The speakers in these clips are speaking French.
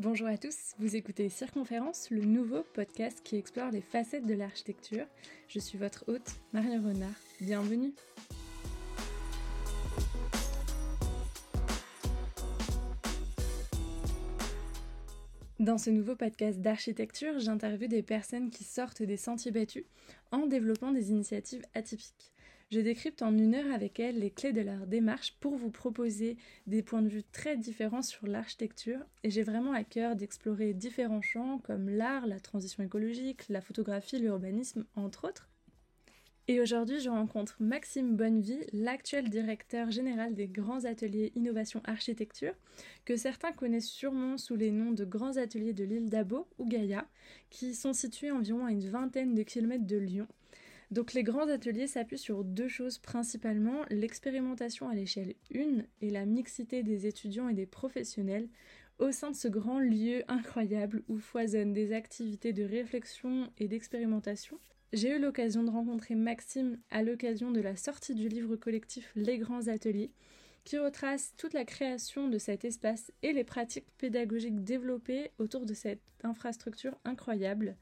Bonjour à tous, vous écoutez Circonférence, le nouveau podcast qui explore les facettes de l'architecture. Je suis votre hôte, Marie Renard. Bienvenue. Dans ce nouveau podcast d'architecture, j'interviewe des personnes qui sortent des sentiers battus en développant des initiatives atypiques. Je décrypte en une heure avec elles les clés de leur démarche pour vous proposer des points de vue très différents sur l'architecture et j'ai vraiment à cœur d'explorer différents champs comme l'art, la transition écologique, la photographie, l'urbanisme, entre autres. Et aujourd'hui, je rencontre Maxime Bonnevie, l'actuel directeur général des grands ateliers Innovation Architecture, que certains connaissent sûrement sous les noms de grands ateliers de l'île d'Abo ou Gaïa, qui sont situés environ à une vingtaine de kilomètres de Lyon. Donc les grands ateliers s'appuient sur deux choses principalement, l'expérimentation à l'échelle 1 et la mixité des étudiants et des professionnels au sein de ce grand lieu incroyable où foisonnent des activités de réflexion et d'expérimentation j'ai eu l'occasion de rencontrer Maxime à l'occasion de la sortie du livre collectif Les Grands Ateliers, qui retrace toute la création de cet espace et les pratiques pédagogiques développées autour de cette infrastructure incroyable.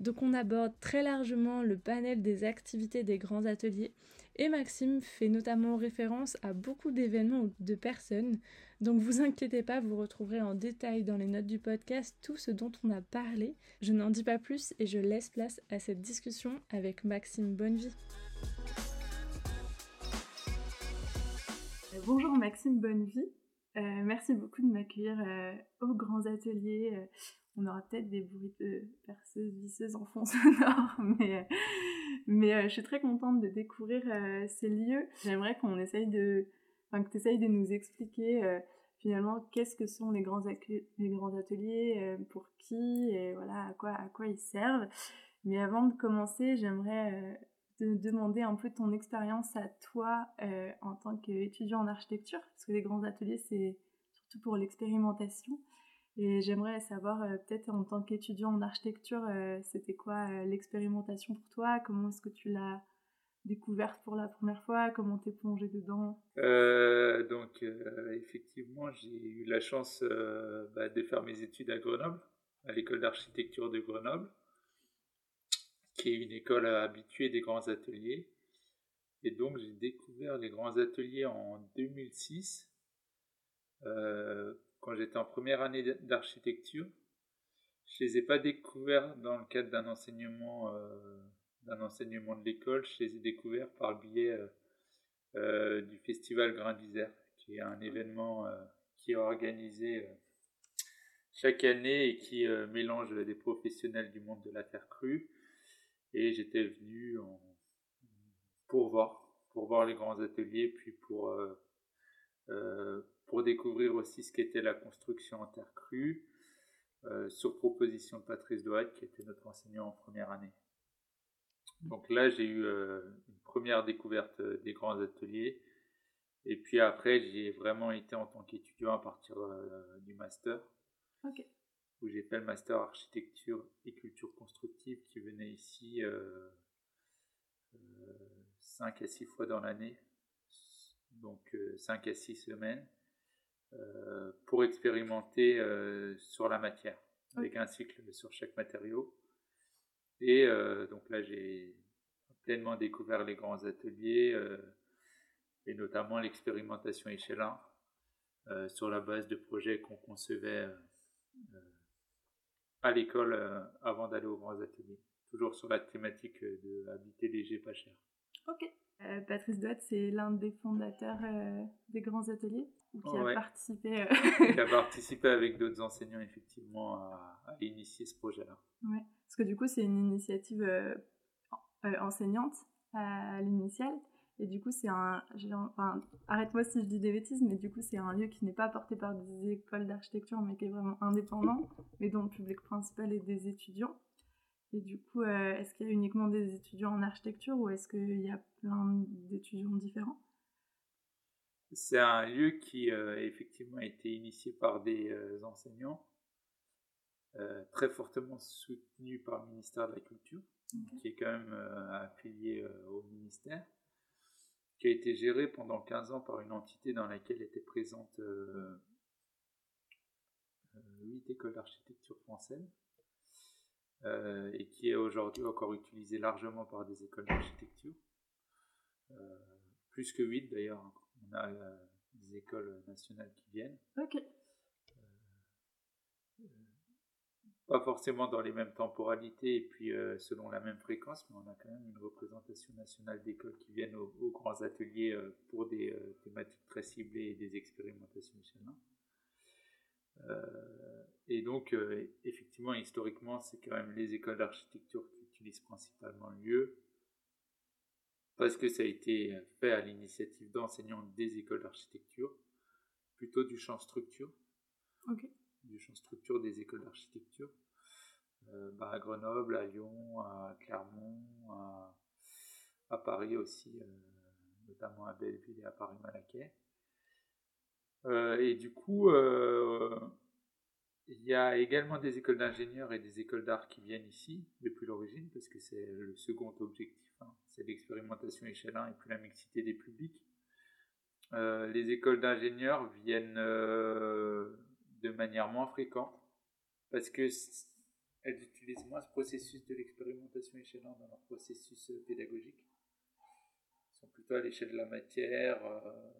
Donc on aborde très largement le panel des activités des grands ateliers et Maxime fait notamment référence à beaucoup d'événements ou de personnes. Donc vous inquiétez pas, vous retrouverez en détail dans les notes du podcast tout ce dont on a parlé. Je n'en dis pas plus et je laisse place à cette discussion avec Maxime Bonnevie. Euh, bonjour Maxime Bonnevie. Euh, merci beaucoup de m'accueillir euh, aux grands ateliers on aura peut-être des bruits de perceuses, visseuses en fond sonore, mais, mais euh, je suis très contente de découvrir euh, ces lieux. J'aimerais qu'on essaye de, enfin, que tu essayes de nous expliquer euh, finalement qu'est-ce que sont les grands, les grands ateliers, pour qui, et voilà, à quoi, à quoi ils servent. Mais avant de commencer, j'aimerais te demander un peu ton expérience à toi en tant qu'étudiant en architecture, parce que les grands ateliers, c'est surtout pour l'expérimentation. Et j'aimerais savoir, euh, peut-être en tant qu'étudiant en architecture, euh, c'était quoi euh, l'expérimentation pour toi? Comment est-ce que tu l'as découverte pour la première fois? Comment t'es plongé dedans? Donc, effectivement, j'ai eu la chance bah, de faire mes études à Grenoble, à l'école d'architecture de Grenoble, qui est une école habituée des grands ateliers. Et donc, j'ai découvert les grands ateliers en 2006 quand j'étais en première année d'architecture. Je les ai pas découverts dans le cadre d'un enseignement, euh, d'un enseignement de l'école. Je les ai découverts par le biais euh, euh, du festival Grain d'Isère, qui est un événement qui est organisé chaque année et qui mélange des professionnels du monde de la terre crue. Et j'étais venu pour voir, pour voir les grands ateliers, puis pour pour découvrir aussi ce qu'était la construction en terre crue, euh, sur proposition de Patrice Dohat, qui était notre enseignant en première année. Donc là, j'ai eu euh, une première découverte euh, des grands ateliers. Et puis après, j'ai vraiment été en tant qu'étudiant à partir du master. Où j'ai fait le master architecture et culture constructive qui venait ici 5 à 6 fois dans l'année. Donc 5 à 6 semaines. Euh, pour expérimenter euh, sur la matière, avec un cycle sur chaque matériau. Et euh, donc là, j'ai pleinement découvert les grands ateliers et notamment l'expérimentation échelon sur la base de projets qu'on concevait à l'école avant d'aller aux grands ateliers. Toujours sur la thématique de habiter léger, pas cher. Ok. Patrice Douat, c'est l'un des fondateurs des grands ateliers? Qui a participé. Euh, qui a participé avec d'autres enseignants, effectivement, à, initier ce projet-là. Ouais, parce que du coup, c'est une initiative euh, euh, enseignante à l'initiale. Et du coup, c'est un. Enfin, arrête-moi si je dis des bêtises, mais du coup, c'est un lieu qui n'est pas porté par des écoles d'architecture, mais qui est vraiment indépendant, mais dont le public principal est des étudiants. Et du coup, est-ce qu'il y a uniquement des étudiants en architecture ou est-ce qu'il y a plein d'étudiants différents? C'est un lieu qui euh, effectivement a été initié par des euh, enseignants, euh, très fortement soutenu par le ministère de la Culture, qui est quand même affilié au ministère, qui a été géré pendant 15 ans par une entité dans laquelle était présente huit écoles d'architecture françaises et qui est aujourd'hui encore utilisé largement par des écoles d'architecture. plus que huit d'ailleurs. On a des écoles nationales qui viennent. Ok. pas forcément dans les mêmes temporalités et puis euh, selon la même fréquence, mais on a quand même une représentation nationale d'écoles qui viennent aux, grands ateliers euh, pour des euh, thématiques très ciblées et des expérimentations chemin. et donc, effectivement, historiquement, c'est quand même les écoles d'architecture qui utilisent principalement le lieu, parce que ça a été fait à l'initiative d'enseignants des écoles d'architecture, plutôt du champ structure. Ok du champ structure des écoles d'architecture, euh, bah, à Grenoble, à Lyon, à Clermont, à, Paris aussi, euh, notamment à Belleville et à Paris-Malaquais. Euh, et du coup, il y a également des écoles d'ingénieurs et des écoles d'art qui viennent ici depuis l'origine, parce que c'est le second objectif. C'est l'expérimentation échelon et puis la mixité des publics. les écoles d'ingénieurs viennent de manière moins fréquente parce que elles utilisent moins ce processus de l'expérimentation échelante dans leur processus euh, pédagogique. Elles sont plutôt à l'échelle de la matière. Euh,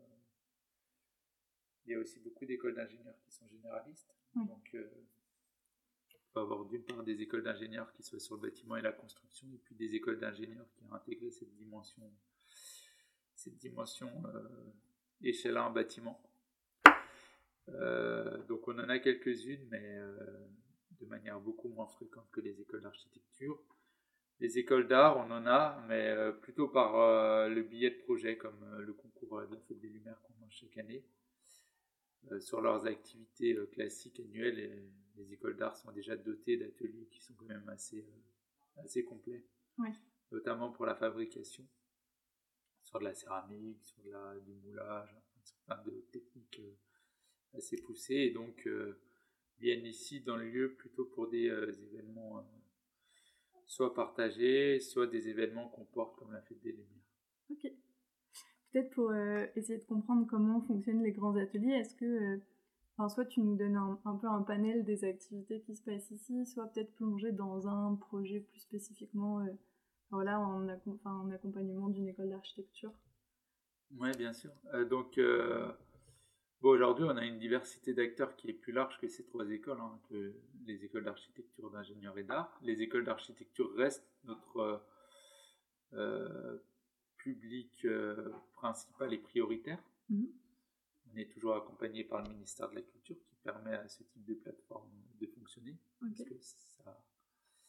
il y a aussi beaucoup d'écoles d'ingénieurs qui sont généralistes. Donc, euh, avoir d'une part des écoles d'ingénieurs qui soient sur le bâtiment et la construction, et puis des écoles d'ingénieurs qui ont intégré cette dimension, cette dimension échelon bâtiment. Euh, donc on en a quelques-unes, mais euh, de manière beaucoup moins fréquente que les écoles d'architecture. Les écoles d'art, on en a, mais euh, plutôt par le billet de projet, comme le concours de la Fête des Lumières qu'on lance chaque année. sur leurs activités classiques annuelles, les, écoles d'art sont déjà dotées d'ateliers qui sont quand même assez, assez complets, notamment pour la fabrication, sur de la céramique, sur de la, du moulage, sur plein de techniques assez poussé et donc euh, viennent ici dans le lieu plutôt pour des euh, événements euh, soit partagés, soit des événements qu'on porte comme la fête des Lumières. Ok. Peut-être pour essayer de comprendre comment fonctionnent les grands ateliers, est-ce que Enfin, soit tu nous donnes un, peu un panel des activités qui se passent ici, soit peut-être plonger dans un projet plus spécifiquement voilà, en, en accompagnement d'une école d'architecture. Oui, bien sûr. donc, Bon, aujourd'hui, on a une diversité d'acteurs qui est plus large que ces trois écoles, hein, que les écoles d'architecture, d'ingénieur et d'art. Les écoles d'architecture restent notre euh, public euh, principal et prioritaire. Mm-hmm. Est toujours accompagné par le ministère de la Culture qui permet à ce type de plateforme de fonctionner. Parce que ça,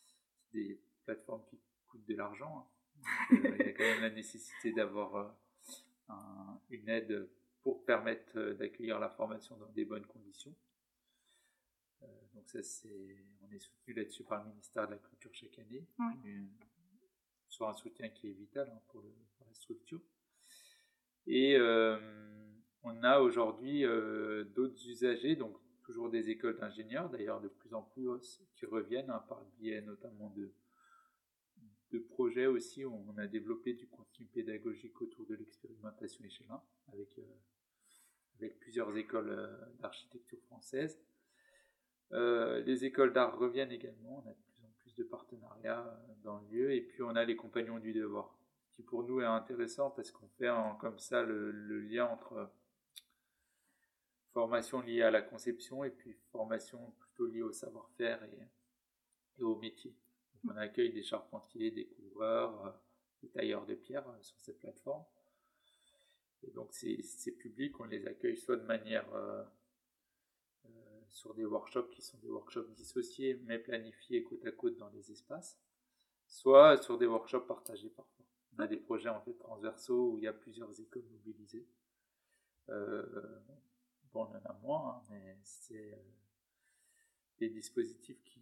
c'est des plateformes qui coûtent de l'argent. Hein. Euh, il y a quand même la nécessité d'avoir une aide pour permettre euh, d'accueillir la formation dans des bonnes conditions. Euh, donc ça, c'est, on est soutenu là-dessus par le ministère de la Culture chaque année, euh, soit un soutien qui est vital hein, pour, la structure. Et on a aujourd'hui d'autres usagers, donc toujours des écoles d'ingénieurs, d'ailleurs de plus en plus qui reviennent hein, par le biais notamment de, de projets aussi où on a développé du contenu pédagogique autour de l'expérimentation échelon avec, euh, avec plusieurs écoles euh, d'architecture françaises. Euh, les écoles d'art reviennent également, on a de plus en plus de partenariats dans le lieu, et puis on a les compagnons du devoir, qui pour nous est intéressant parce qu'on fait comme ça le, lien entre formation liée à la conception et puis formation plutôt liée au savoir-faire et au métier. On accueille des charpentiers, des couvreurs, euh, des tailleurs de pierre euh, sur cette plateforme. Et donc ces, publics, on les accueille soit de manière euh, sur des workshops qui sont des workshops dissociés mais planifiés côte à côte dans les espaces, soit sur des workshops partagés parfois. On a des projets en fait transversaux où il y a plusieurs écoles mobilisées. Bon, on en a moins, hein, mais c'est des dispositifs qui,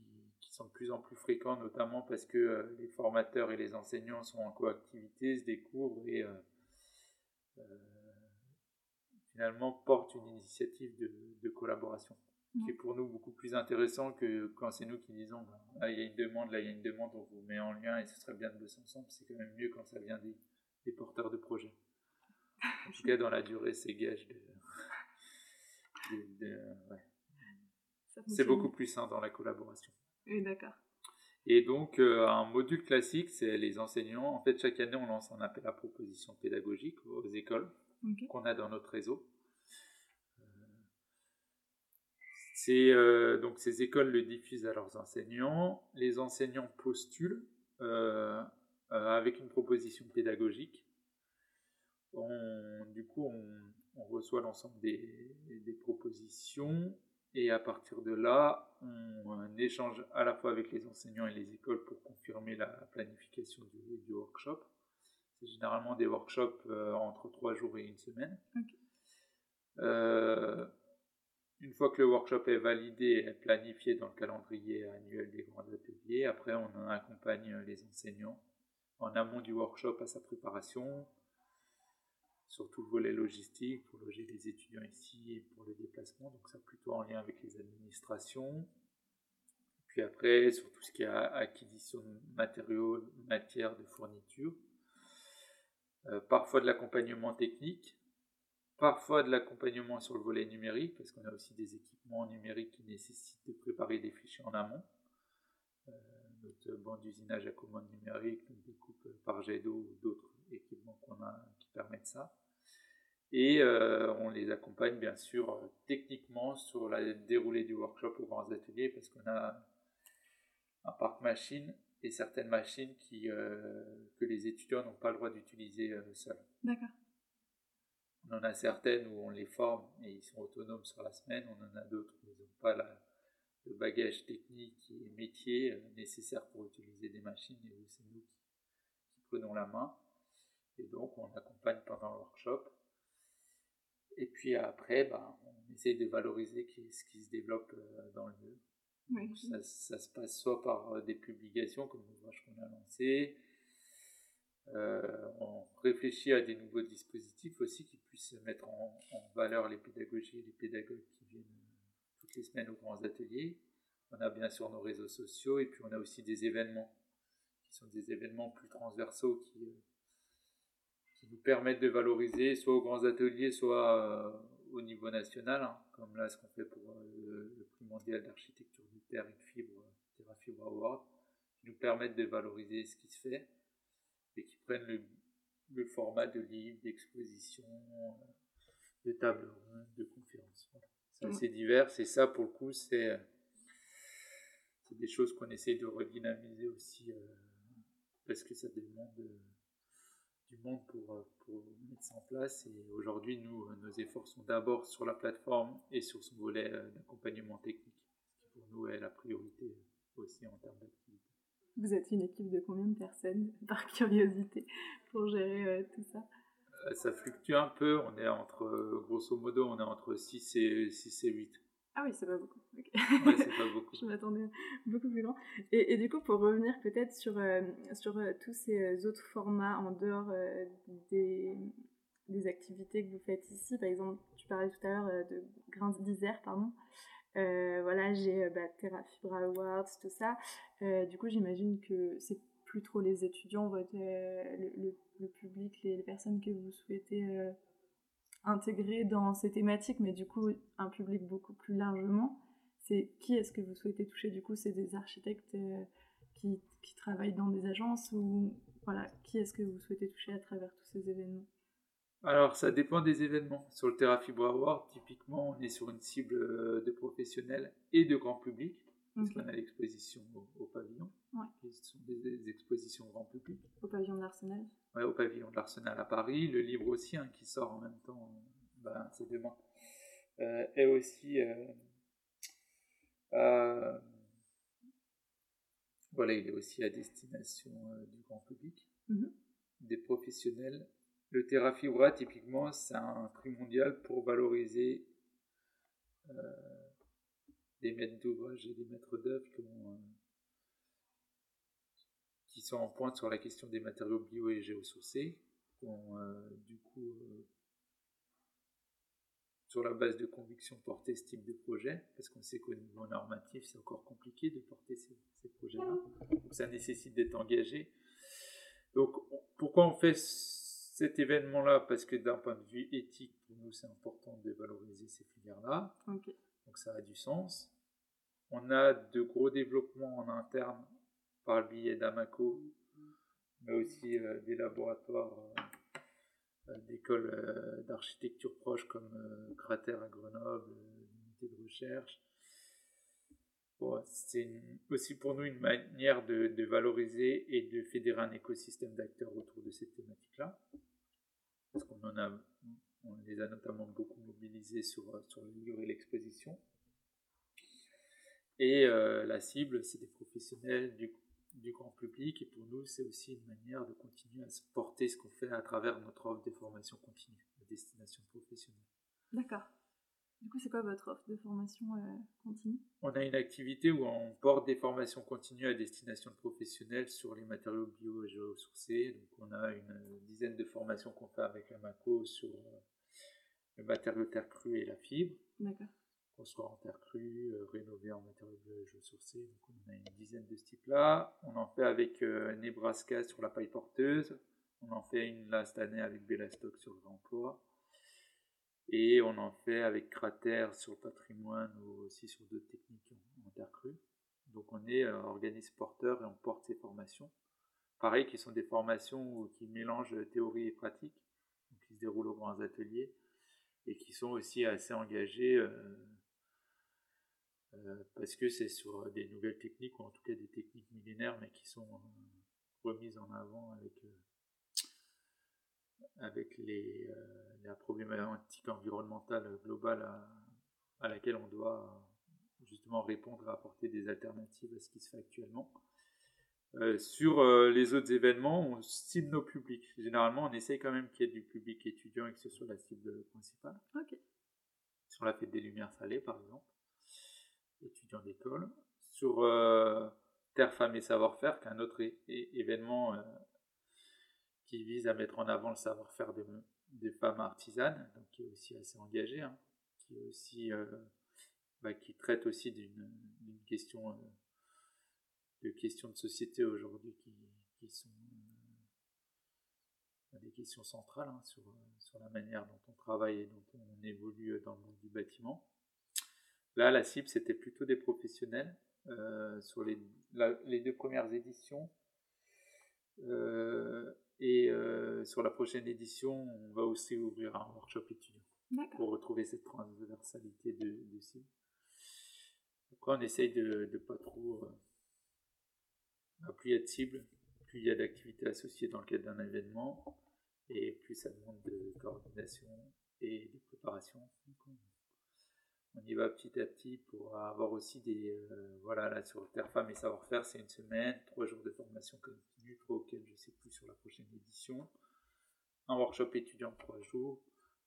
sont de plus en plus fréquents, notamment parce que euh, les formateurs et les enseignants sont en coactivité, se découvrent et euh, euh, finalement portent une initiative de, collaboration. Qui est pour nous beaucoup plus intéressant que quand c'est nous qui disons là il y a une demande, là il y a une demande, on vous met en lien et ce serait bien de bosser ensemble. C'est quand même mieux quand ça vient des, porteurs de projets. En tout cas, dans la durée, c'est gage de, c'est beaucoup plus sain dans la collaboration. Oui, d'accord. Et donc, euh, un module classique, c'est les enseignants. En fait, chaque année, on lance un appel à proposition pédagogique aux écoles qu'on a dans notre réseau. C'est euh, donc ces écoles le diffusent à leurs enseignants. Les enseignants postulent euh, avec une proposition pédagogique. du coup, on, reçoit l'ensemble des, des, propositions et à partir de là, on, échange à la fois avec les enseignants et les écoles pour confirmer la planification du, workshop. C'est généralement des workshops euh, entre trois jours et une semaine. Euh, une fois que le workshop est validé et planifié dans le calendrier annuel des grands ateliers, après on accompagne les enseignants en amont du workshop à sa préparation, surtout le volet logistique pour loger les étudiants ici et pour les déplacements, donc ça plutôt en lien avec les administrations. Puis après, sur tout ce qui est acquisition de matériaux, matières, de fourniture. Euh, parfois de l'accompagnement technique, parfois de l'accompagnement sur le volet numérique, parce qu'on a aussi des équipements numériques qui nécessitent de préparer des fichiers en amont. Euh, notre banc d'usinage à commande numérique, notre découpe par jet d'eau ou d'autres équipements qu'on a qui permettent ça. Et euh, on les accompagne bien sûr techniquement sur la déroulée du workshop aux grands ateliers parce qu'on a un parc machine et certaines machines qui, euh, que les étudiants n'ont pas le droit d'utiliser euh, seuls. D'accord. On en a certaines où on les forme et ils sont autonomes sur la semaine. On en a d'autres où ils n'ont pas le bagage technique et métier nécessaire pour utiliser des machines et où c'est nous qui prenons la main. Et donc, on accompagne pendant le workshop. Et puis après, bah, on essaie de valoriser ce qui se développe euh, dans le lieu. ça, se passe soit par euh, des publications comme l'ouvrage qu'on a lancé, euh, on réfléchit à des nouveaux dispositifs aussi qui puissent mettre en, valeur les pédagogies et les pédagogues qui viennent toutes les semaines aux grands ateliers. On a bien sûr nos réseaux sociaux et puis on a aussi des événements qui sont des événements plus transversaux qui, qui nous permettent de valoriser soit aux grands ateliers, soit euh, au niveau national, hein, comme là ce qu'on fait pour euh, le, prix mondial d'architecture du terre et de fibre, Terra Fibre Award, qui nous permettent de valoriser ce qui se fait et qui prennent le, format de livres, d'expositions, de tables rondes, de conférences. C'est assez divers et ça pour le coup c'est des choses qu'on essaie de redynamiser aussi euh, parce que ça demande du monde pour, euh, pour mettre ça en place. Et aujourd'hui, nous, euh, nos efforts sont d'abord sur la plateforme et sur son volet euh, d'accompagnement technique, ce qui pour nous est la priorité aussi en termes d'activité. Vous êtes une équipe de combien de personnes, par curiosité, pour gérer tout ça? Ça fluctue un peu, on est entre, grosso modo, on est entre 6 et, 6 et 8. Ah oui, c'est pas beaucoup. Ouais, c'est pas beaucoup. je m'attendais beaucoup plus grand. Et, et, du coup, pour revenir peut-être sur, euh, sur euh, tous ces euh, autres formats en dehors des, des, activités que vous faites ici, par exemple, tu parlais tout à l'heure de Grains d'Isère, pardon. voilà, j'ai bah, Terra Fibra Awards, tout ça. du coup, j'imagine que c'est plus trop les étudiants, votre, le, le, public, les, les, personnes que vous souhaitez intégré dans ces thématiques, mais du coup un public beaucoup plus largement. C'est qui est-ce que vous souhaitez toucher? Du coup, c'est des architectes euh, qui, qui, travaillent dans des agences ou voilà, qui est-ce que vous souhaitez toucher à travers tous ces événements? Alors, ça dépend des événements. Sur le Terra Fibre Award, typiquement, on est sur une cible euh, de professionnels et de grand public, parce qu'on a l'exposition au, pavillon, qui sont des, expositions grand public. Au pavillon de l'Arsenal au pavillon de l'Arsenal à Paris. Le livre aussi, hein, qui sort en même temps, ben, c'est demain, euh, est aussi euh, voilà, il est aussi à destination euh, du grand public, mm-hmm. des professionnels. Le Terra Fibra, typiquement, c'est un prix mondial pour valoriser des maîtres d'ouvrage et des maîtres d'œuvre qui ont qui sont en pointe sur la question des matériaux bio et géosourcés, ont euh, du coup, euh, sur la base de conviction, porté ce type de projet, parce qu'on sait qu'au niveau normatif, c'est encore compliqué de porter ces, projets-là. Donc ça nécessite d'être engagé. Donc pourquoi on fait cet événement-là? Parce que d'un point de vue éthique, pour nous, c'est important de valoriser ces filières-là. Donc ça a du sens. on a de gros développements en interne par le biais d'Amaco, mais aussi des laboratoires d'écoles d'architecture proches comme Cratère à Grenoble, l'unité de recherche. c'est aussi pour nous une manière de, de, valoriser et de fédérer un écosystème d'acteurs autour de cette thématique-là. Parce qu'on en a, on les a notamment beaucoup mobilisés sur, sur le livre et l'exposition. Et euh, la cible, c'est des professionnels du, du, grand public. Et pour nous, c'est aussi une manière de continuer à se porter ce qu'on fait à travers notre offre de formation continue à destination professionnelle. D'accord. Du coup, c'est quoi votre offre de formation euh, continue? On a une activité où on porte des formations continues à destination professionnelle sur les matériaux bio et géosourcés. Donc, on a une dizaine de formations qu'on fait avec la MACO sur euh, le matériau terre crue et la fibre. D'accord construire en terre crue, euh, rénover en matériaux sourcés. Donc on a une dizaine de ce type-là. On en fait avec euh, Nebraska sur la paille porteuse. On en fait une là cette année avec Bellastock sur le réemploi. Et on en fait avec Cratère sur le patrimoine ou aussi sur d'autres techniques en, terre crue. Donc on est euh, organisme porteur et on porte ces formations. Pareil, qui sont des formations qui mélangent théorie et pratique, donc qui se déroulent aux grands ateliers et qui sont aussi assez engagés euh, parce que c'est sur euh, des nouvelles techniques, ou en tout cas des techniques millénaires, mais qui sont euh, remises en avant avec, avec les, la problématique environnementale globale à, laquelle on doit justement répondre et apporter des alternatives à ce qui se fait actuellement. Sur les autres événements, on cible nos publics. Généralement, on essaye quand même qu'il y ait du public étudiant et que ce soit la cible principale. Sur la fête des Lumières salées, par exemple étudiants d'école, sur euh, Terre, Femmes et Savoir-faire, qui est un autre événement euh, qui vise à mettre en avant le savoir-faire des, femmes artisanes, donc qui est aussi assez engagé, hein, qui est aussi euh, bah, qui traite aussi d'une question de questions de société aujourd'hui qui, qui, sont des questions centrales hein, sur, sur la manière dont on travaille et dont on évolue dans le monde du bâtiment. Là, la cible, c'était plutôt des professionnels. Euh, sur les, les, deux premières éditions. Euh, et euh, sur la prochaine édition, on va aussi ouvrir un workshop étudiant pour retrouver cette transversalité de, de cible. Après, on essaye de ne pas trop. Plus il y a de cibles, plus il y a d'activités associées dans le cadre d'un événement, et plus ça demande de coordination et de préparation. On y va petit à petit pour avoir aussi des euh, voilà là sur Terre Femme et savoir-faire c'est une semaine trois jours de formation continue trois auxquels je sais plus sur la prochaine édition. Un workshop étudiant trois jours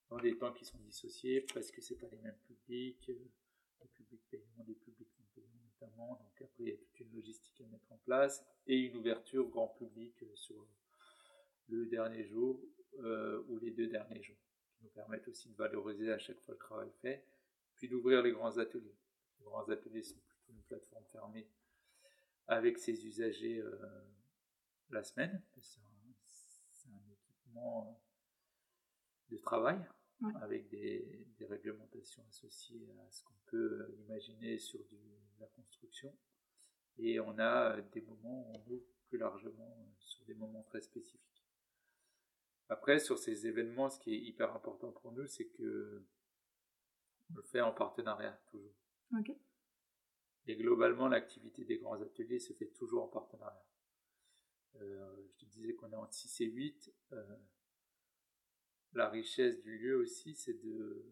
dans des temps qui sont dissociés parce que c'est pas les mêmes publics euh, des publics payants publics donc après il y a toute une logistique à mettre en place et une ouverture grand public euh, sur le dernier jour ou les deux derniers jours qui nous permettent aussi de valoriser à chaque fois le travail fait puis d'ouvrir les grands ateliers. Les grands ateliers sont plutôt une plateforme fermée avec ses usagers euh, la semaine. C'est un, équipement de travail avec des, réglementations associées à ce qu'on peut euh, imaginer sur du, la construction. Et on a des moments où on ouvre plus largement euh, sur des moments très spécifiques. Après, sur ces événements, ce qui est hyper important pour nous, c'est que on le fait en partenariat, toujours. Et globalement, l'activité des grands ateliers se fait toujours en partenariat. Euh, je te disais qu'on est entre 6 et 8. Euh, la richesse du lieu aussi, c'est de,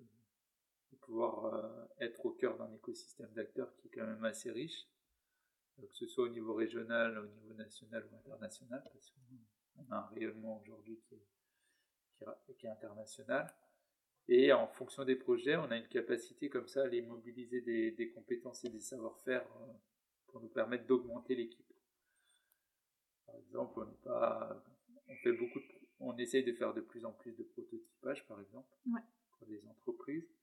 pouvoir euh, être au cœur d'un écosystème d'acteurs qui est quand même assez riche, que ce soit au niveau régional, au niveau national ou international, parce qu'on a un rayonnement aujourd'hui qui qui est international. Et en fonction des projets, on a une capacité comme ça à les mobiliser des, compétences et des savoir-faire euh, pour nous permettre d'augmenter l'équipe. Par exemple, on, pas, on fait beaucoup on essaye de faire de plus en plus de prototypage, par exemple, pour des entreprises euh,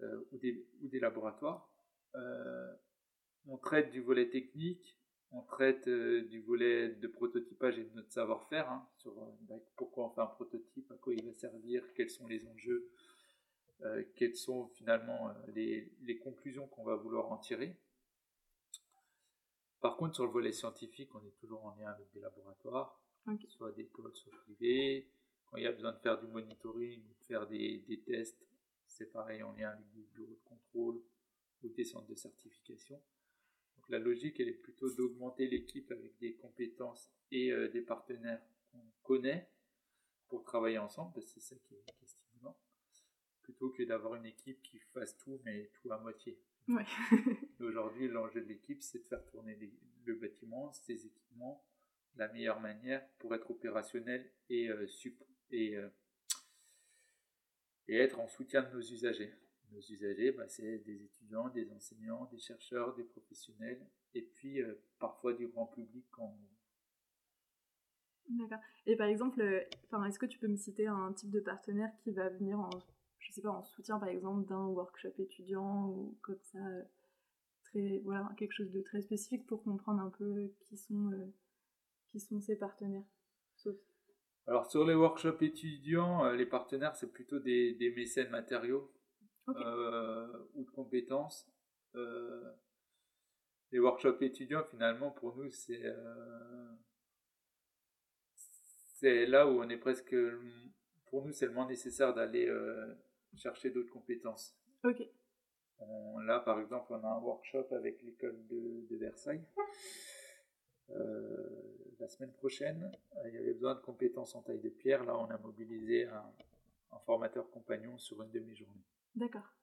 ou, des, ou, des, laboratoires. Euh, on traite du volet technique, on traite du volet de prototypage et de notre savoir-faire hein, sur bah, pourquoi on fait un prototype, à quoi il va servir, quels sont les enjeux, euh, quelles sont finalement les, les conclusions qu'on va vouloir en tirer. Par contre, sur le volet scientifique, on est toujours en lien avec des laboratoires, soit d'écoles, soit privées. Quand il y a besoin de faire du monitoring de faire des, des tests, c'est pareil en lien avec des bureaux de contrôle ou des centres de certification. Donc la logique, elle est plutôt d'augmenter l'équipe avec des compétences et euh, des partenaires qu'on connaît pour travailler ensemble, parce que c'est ça qui est, qui est stimulant, plutôt que d'avoir une équipe qui fasse tout, mais tout à moitié. Ouais. Aujourd'hui, l'enjeu de l'équipe, c'est de faire tourner le bâtiment, ses équipements, de la meilleure manière pour être opérationnel et, euh, et, euh, et être en soutien de nos usagers. Nos usagers, bah, c'est des étudiants, des enseignants, des chercheurs, des professionnels, et puis euh, parfois du grand public quand D'accord. Et par exemple, enfin, est-ce que tu peux me citer un type de partenaire qui va venir en je sais pas, en soutien par exemple d'un workshop étudiant ou comme ça, euh, très, voilà, quelque chose de très spécifique pour comprendre un peu qui sont, euh, qui sont ces partenaires? Alors sur les workshops étudiants, euh, les partenaires c'est plutôt des, des, mécènes matériaux ou de compétences. les workshops étudiants finalement pour nous c'est c'est là où on est presque pour nous c'est le moins nécessaire d'aller chercher d'autres compétences. Ok. là, par exemple, on a un workshop avec l'école de, Versailles. Euh, la semaine prochaine, il y avait besoin de compétences en taille de pierre. Là, on a mobilisé un, formateur compagnon sur une demi-journée. D'accord.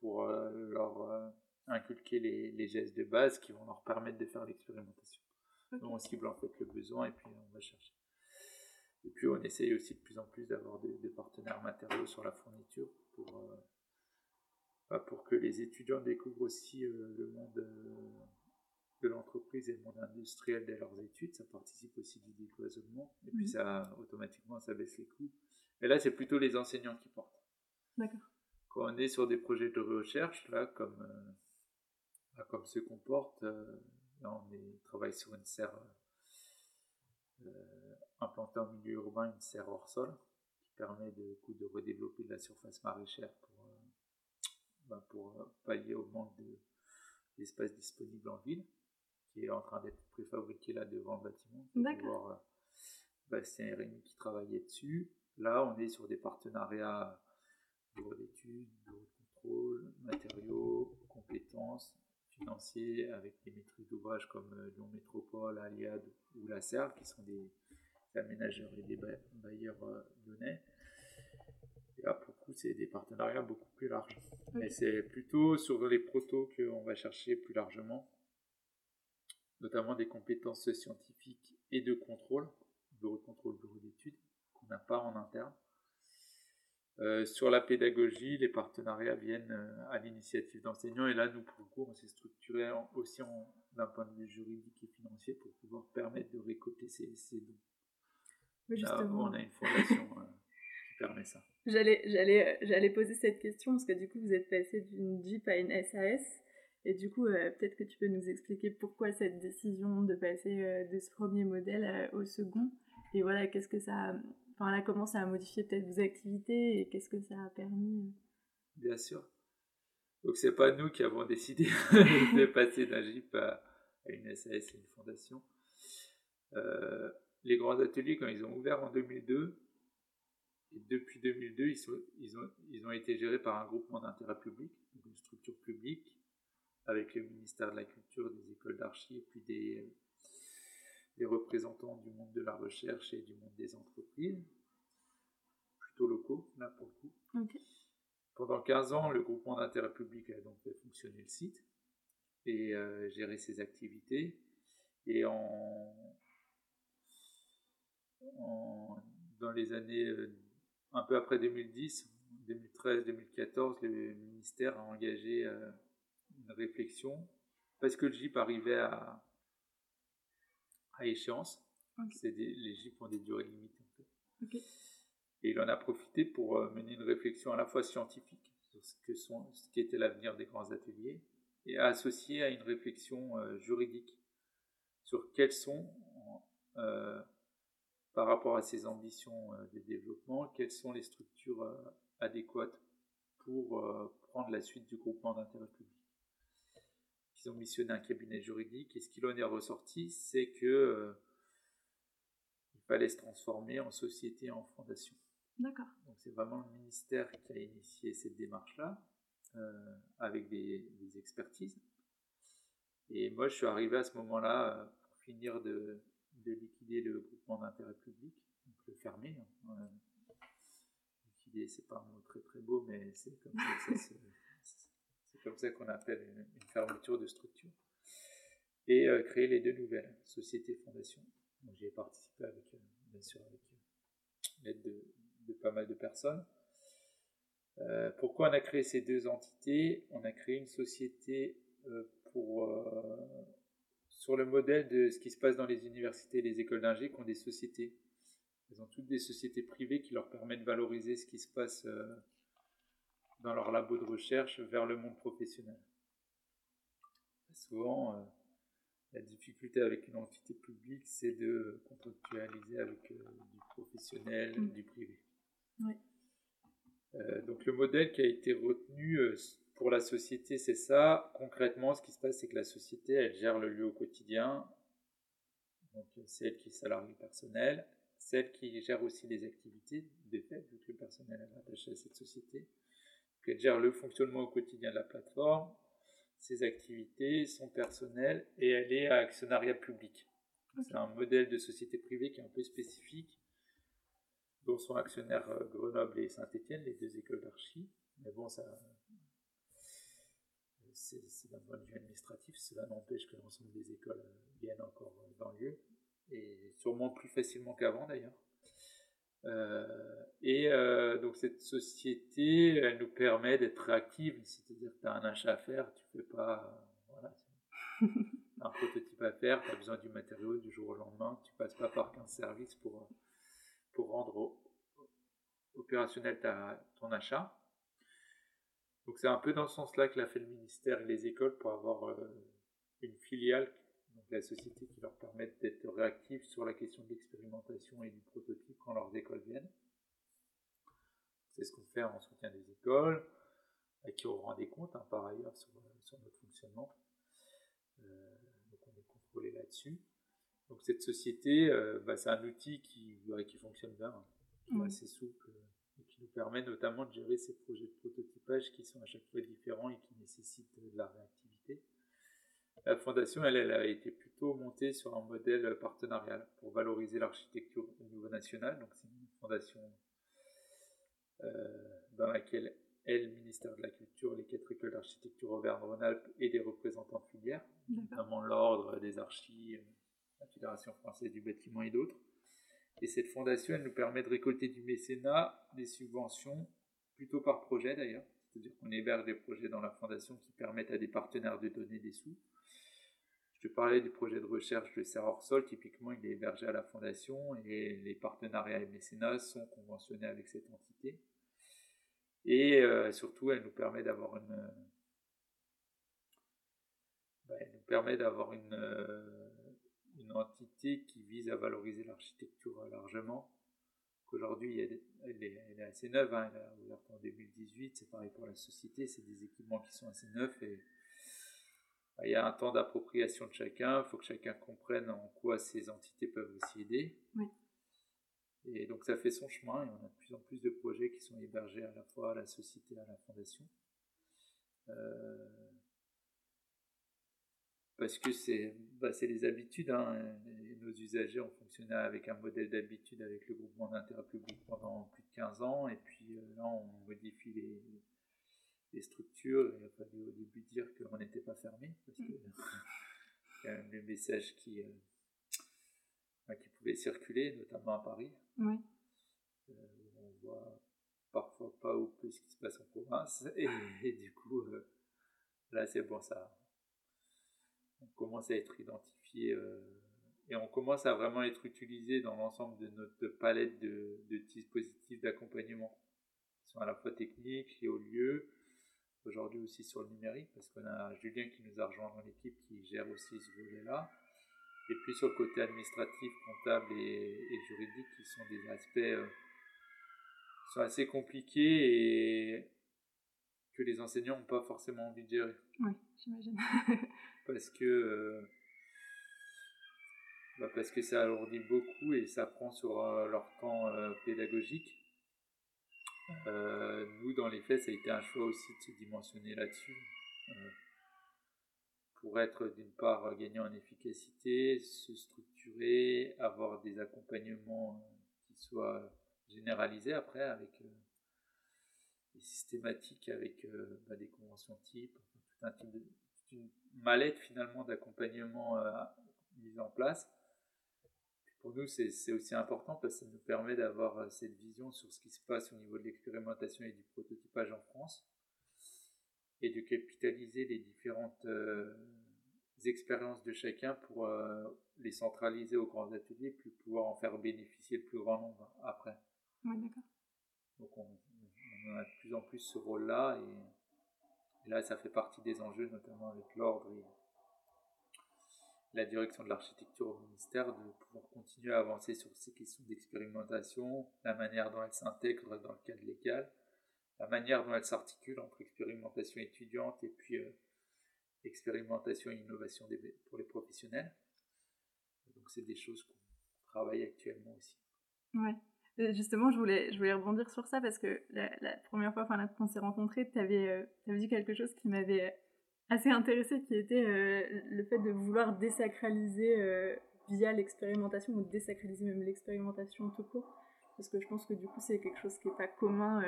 Pour euh, leur euh, inculquer les, gestes de base qui vont leur permettre de faire l'expérimentation. Donc, on cible en fait le besoin et puis on va chercher. Et puis on essaye aussi de plus en plus d'avoir des, partenaires matériaux sur la fourniture pour, euh, bah, pour que les étudiants découvrent aussi euh, le monde euh, de l'entreprise et le monde industriel dès leurs études. Ça participe aussi du décloisonnement. Et puis ça, automatiquement, ça baisse les coûts. Et là, c'est plutôt les enseignants qui portent. D'accord. Quand on est sur des projets de recherche, là, comme, bah, comme ceux qu'on porte, là, on travaille sur une serre implanter en milieu urbain une serre hors sol qui permet de, coup, de redévelopper de la surface maraîchère pour, euh, ben, pour euh, pallier au manque d'espace disponible en ville, qui est en train d'être préfabriqué là devant le bâtiment. D'accord. Euh, Bastien et Rémi qui travaillaient dessus. Là, on est sur des partenariats bureau d'études, bureau de contrôle, matériaux, compétences, financiers, avec des maîtrises d'ouvrage comme Lyon Métropole, Aliad ou la CERL, qui sont des, aménageurs et des bailleurs euh, lyonnais. Et là, pour le coup, c'est des partenariats beaucoup plus larges. Et c'est plutôt sur les protos qu'on va chercher plus largement, notamment des compétences scientifiques et de contrôle, bureau de contrôle, bureau d'études, qu'on n'a pas en interne. Euh, sur la pédagogie, les partenariats viennent euh, à l'initiative d'enseignants et là, nous, pour le coup, on s'est structuré aussi d'un point de vue juridique et financier pour pouvoir permettre de récolter ces, ces dons on a une fondation euh, qui permet ça. J'allais, j'allais, j'allais poser cette question parce que du coup, vous êtes passé d'une Jeep à une SAS. Et du coup, euh, peut-être que tu peux nous expliquer pourquoi cette décision de passer de ce premier modèle au second. Et voilà, qu'est-ce que ça. Enfin, là, comment ça a modifié peut-être vos activités et qu'est-ce que ça a permis Bien sûr. Donc, c'est pas nous qui avons décidé de passer d'un Jeep à, une SAS et une fondation. Euh, les grands ateliers, quand ils ont ouvert en 2002, et depuis 2002, ils, ont, ils ont été gérés par un groupement d'intérêt public, une structure publique, avec le ministère de la Culture, des écoles d'archi, et puis des, des représentants du monde de la recherche et du monde des entreprises, plutôt locaux, là pour le coup. Pendant 15 ans, le groupement d'intérêt public a donc fait fonctionner le site et euh, gérer ses activités. Et en, dans les années euh, un peu après 2010, 2013, 2014, le ministère a engagé euh, une réflexion parce que le GIP arrivait à, à échéance. Les GIP ont des durées limitées. Et il en a profité pour euh, mener une réflexion à la fois scientifique sur ce, que sont, ce qui était l'avenir des grands ateliers et associé à une réflexion juridique sur quels sont par rapport à ses ambitions euh, de développement, quelles sont les structures euh, adéquates pour euh, prendre la suite du groupement d'intérêt public. Qu'ils ont missionné un cabinet juridique. Et ce qu'il en est ressorti, c'est que il fallait se transformer en société, en fondation. D'accord. Donc c'est vraiment le ministère qui a initié cette démarche-là, avec des, des, expertises. Et moi, je suis arrivé à ce moment-là pour finir de, de liquider le groupement d'intérêt public, donc le fermer. Hein. liquider, c'est pas un mot très très beau, mais c'est comme ça, c'est comme ça qu'on appelle une, fermeture de structure. Et euh, créer les deux nouvelles, société fondation. Donc j'ai participé avec, euh, bien sûr, avec euh, l'aide de, pas mal de personnes. pourquoi on a créé ces deux entités? On a créé une société pour sur le modèle de ce qui se passe dans les universités et les écoles d'ingé qui ont des sociétés. Elles ont toutes des sociétés privées qui leur permettent de valoriser ce qui se passe dans leur labo de recherche vers le monde professionnel. Souvent, euh, la difficulté avec une entité publique, c'est de contractualiser avec euh, du professionnel, mmh. du privé. donc le modèle qui a été retenu pour la société, c'est ça. Concrètement, ce qui se passe, c'est que la société, elle gère le lieu au quotidien. Donc, c'est elle qui salarie le personnel, celle qui gère aussi les activités, des faits, vu que le personnel est attaché à cette société. Donc, elle gère le fonctionnement au quotidien de la plateforme, ses activités, son personnel, et elle est à actionnariat public. C'est un modèle de société privée qui est un peu spécifique, dont sont actionnaires euh, Grenoble et Saint-Étienne, les deux écoles d'archi. Mais bon, ça, c'est d'un point de vue administratif, cela n'empêche que l'ensemble des écoles euh, viennent encore euh, dans le lieu, et sûrement plus facilement qu'avant d'ailleurs. Euh, et donc cette société, elle nous permet d'être réactive, c'est-à-dire que tu as un achat à faire, tu fais pas, voilà, un prototype à faire, tu as besoin du matériau du jour au lendemain, tu passes pas par 15 services pour, pour rendre opérationnel ton achat. Donc c'est un peu dans ce sens-là que l'a fait le ministère et les écoles pour avoir euh, une filiale, la société qui leur permette d'être réactifs sur la question de l'expérimentation et du prototype quand leurs écoles viennent. C'est ce qu'on fait en soutien des écoles, à qui on rend des comptes hein, par ailleurs sur, notre fonctionnement. Euh, donc on est contrôlé là-dessus. Donc cette société, euh, bah, c'est un outil qui, qui fonctionne bien, hein, qui est assez souple et qui nous permet notamment de gérer ces projets de prototypage qui sont à chaque fois différents et qui nécessitent de la réactivité. La fondation, elle, elle a été plutôt montée sur un modèle partenarial pour valoriser l'architecture au niveau national. Donc c'est une fondation euh, dans laquelle elle, le ministère de la Culture, les quatre écoles d'architecture Auvergne-Rhône-Alpes et des représentants filières, notamment l'Ordre des archives, la Fédération française du bâtiment et d'autres. Et cette fondation, elle nous permet de récolter du mécénat, des subventions, plutôt par projet d'ailleurs. C'est-à-dire qu'on héberge des projets dans la fondation qui permettent à des partenaires de donner des sous. Je parlais du projet de recherche de Serre Sol, typiquement il est hébergé à la fondation et les partenariats et mécénats sont conventionnés avec cette entité. Et euh, surtout, elle nous permet d'avoir une, bah, elle nous permet d'avoir une, euh, une entité qui vise à valoriser l'architecture largement. Aujourd'hui, elle, est assez neuve, hein, elle a ouvert en 2018, c'est pareil pour la société, c'est des équipements qui sont assez neufs il y a un temps d'appropriation de chacun, il faut que chacun comprenne en quoi ces entités peuvent aussi aider. Et donc ça fait son chemin et on a de plus en plus de projets qui sont hébergés à la fois à la société et à la fondation. Euh, parce que c'est bah, les habitudes. Hein. nos usagers ont fonctionné avec un modèle d'habitude avec le groupement d'intérêt public pendant plus de 15 ans, et puis euh, là on modifie les, les structures. Il a fallu au début dire qu'on n'était pas fermé, parce que y a même des messages qui, euh, qui pouvaient circuler, notamment à Paris. Oui. Euh, on voit parfois pas ou plus ce qui se passe en province, et, et du coup, là c'est bon, ça on commence à être identifié euh, et on commence à vraiment être utilisé dans l'ensemble de notre palette de, dispositifs d'accompagnement qui sont à la fois techniques, et au lieu, aujourd'hui aussi sur le numérique, parce qu'on a Julien qui nous a rejoint dans l'équipe qui gère aussi ce volet-là. Et puis sur le côté administratif, comptable et, juridique, qui sont des aspects euh, sont assez compliqués et que les enseignants n'ont pas forcément envie de gérer. Oui, j'imagine. parce que bah parce que ça alourdit beaucoup et ça prend sur leur temps pédagogique. Nous, dans les faits, ça a été un choix aussi de se dimensionner là-dessus pour être d'une part gagnant en efficacité, se structurer, avoir des accompagnements qui soient généralisés après avec euh, des systématiques, avec euh, bah, des conventions types, tout un type de, une mallette finalement d'accompagnement euh, mise en place. Pour nous, c'est aussi important parce que ça nous permet d'avoir cette vision sur ce qui se passe au niveau de l'expérimentation et du prototypage en France et de capitaliser les différentes euh, expériences de chacun pour euh, les centraliser aux grands ateliers, puis pouvoir en faire bénéficier le plus grand nombre après. Oui, d'accord. Donc on, a de plus en plus ce rôle-là et, là ça fait partie des enjeux, notamment avec l'ordre et la direction de l'architecture au ministère, de pouvoir continuer à avancer sur ces questions d'expérimentation, la manière dont elles s'intègrent dans le cadre légal la manière dont elle s'articule entre expérimentation étudiante et puis euh, expérimentation et innovation pour les professionnels. Donc c'est des choses qu'on travaille actuellement aussi. Ouais. Euh, justement, je voulais, je voulais rebondir sur ça parce que la, première fois qu'on s'est rencontrés, tu avais, euh, dit quelque chose qui m'avait assez intéressé, qui était le fait de vouloir désacraliser via l'expérimentation ou désacraliser même l'expérimentation tout court. Parce que je pense que du coup, c'est quelque chose qui n'est pas commun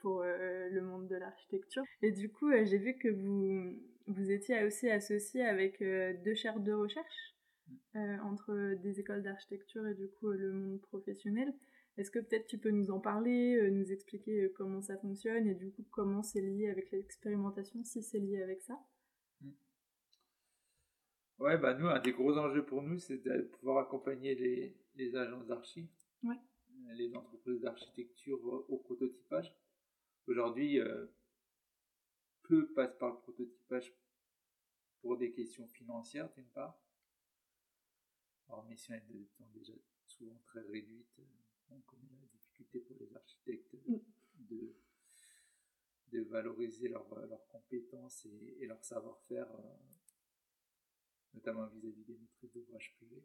pour euh, le monde de l'architecture. Et du coup, euh, j'ai vu que vous, vous étiez aussi associé avec euh, deux chaires de recherche entre des écoles d'architecture et du coup le monde professionnel. Est-ce que peut-être tu peux nous en parler, nous expliquer comment ça fonctionne et du coup comment c'est lié avec l'expérimentation, si c'est lié avec ça? Hmm. Ouais, bah nous, un des gros enjeux pour nous, c'est de pouvoir accompagner les, les agences d'archi, les entreprises d'architecture au prototypage. Aujourd'hui, euh, peu passent par le prototypage pour des questions financières, d'une part. Alors, mission est déjà souvent très réduite. Euh, on connaît la difficulté pour les architectes mm. de, de valoriser leurs compétences et, leur savoir-faire, euh, notamment vis-à-vis des maîtrises d'ouvrage privés.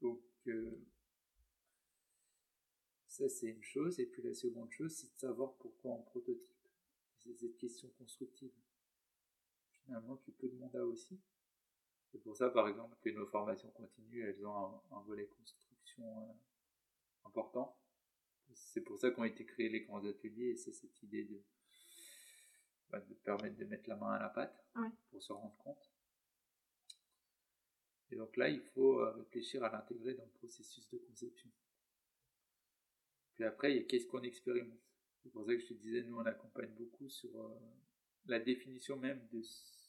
donc, ça, c'est une chose. Et puis la seconde chose, c'est de savoir pourquoi on prototype. C'est cette question constructive. Finalement, que peu de monde a aussi. C'est pour ça, par exemple, que nos formations continues, elles ont un, volet construction euh, important. C'est pour ça qu'ont été créés les grands ateliers et c'est cette idée de, bah, de permettre de mettre la main à la pâte pour se rendre compte. Et donc là, il faut euh, réfléchir à l'intégrer dans le processus de conception. Puis après, il y a qu'est-ce qu'on expérimente. C'est pour ça que je te disais, nous, on accompagne beaucoup sur euh, la définition même de ce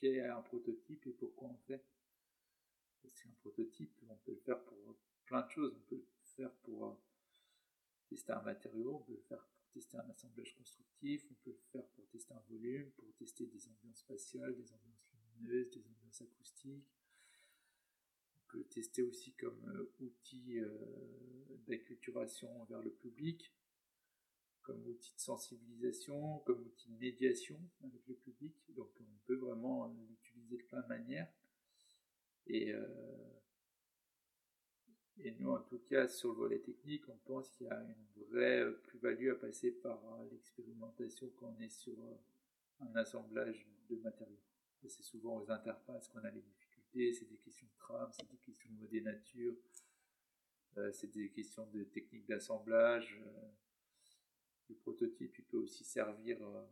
qu'est un prototype et pourquoi on fait. Parce qu'un prototype, on peut le faire pour plein de choses. On peut le faire pour euh, tester un matériau, on peut le faire pour tester un assemblage constructif, on peut le faire pour tester un volume, pour tester des ambiances spatiales, des ambiances lumineuses, des ambiances acoustiques, peut le tester aussi comme euh, outil euh, d'acculturation vers le public, comme outil de sensibilisation, comme outil de médiation avec le public. Donc on peut vraiment l'utiliser de plein de manières. Et, euh, nous, en tout cas, sur le volet technique, on pense qu'il y a une vraie plus-value à passer par l'expérimentation quand on est sur un assemblage de matériaux. C'est souvent aux interfaces qu'on a les difficultés c'est des questions de trame, c'est des questions de modé nature, euh, c'est des questions de technique d'assemblage. Euh, le prototype, il peut aussi servir euh,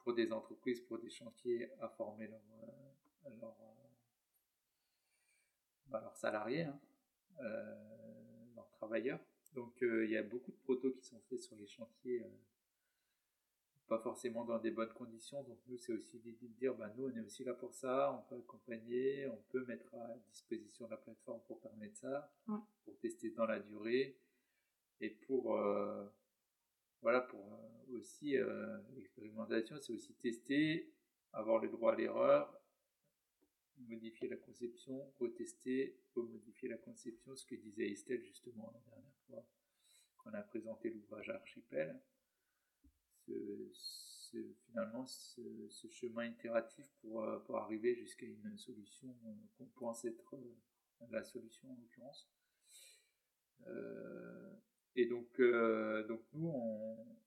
pour des entreprises, pour des chantiers, à former leurs bah, salariés, hein, leurs travailleurs. Donc il y a beaucoup de protos qui sont faits sur les chantiers pas forcément dans des bonnes conditions. Donc nous, c'est aussi l'idée de dire, bah, nous, on est aussi là pour ça, on peut accompagner, on peut mettre à disposition la plateforme pour permettre ça, pour tester dans la durée, et pour, euh, voilà, pour euh, aussi euh, l'expérimentation, c'est aussi tester, avoir le droit à l'erreur, modifier la conception, retester, remodifier la conception, ce que disait Estelle justement la dernière. fois qu'on a présenté l'ouvrage Archipel, finalement ce, chemin itératif pour, pour arriver jusqu'à une solution qu'on pense être la solution en l'occurrence. Et donc, donc nous, on,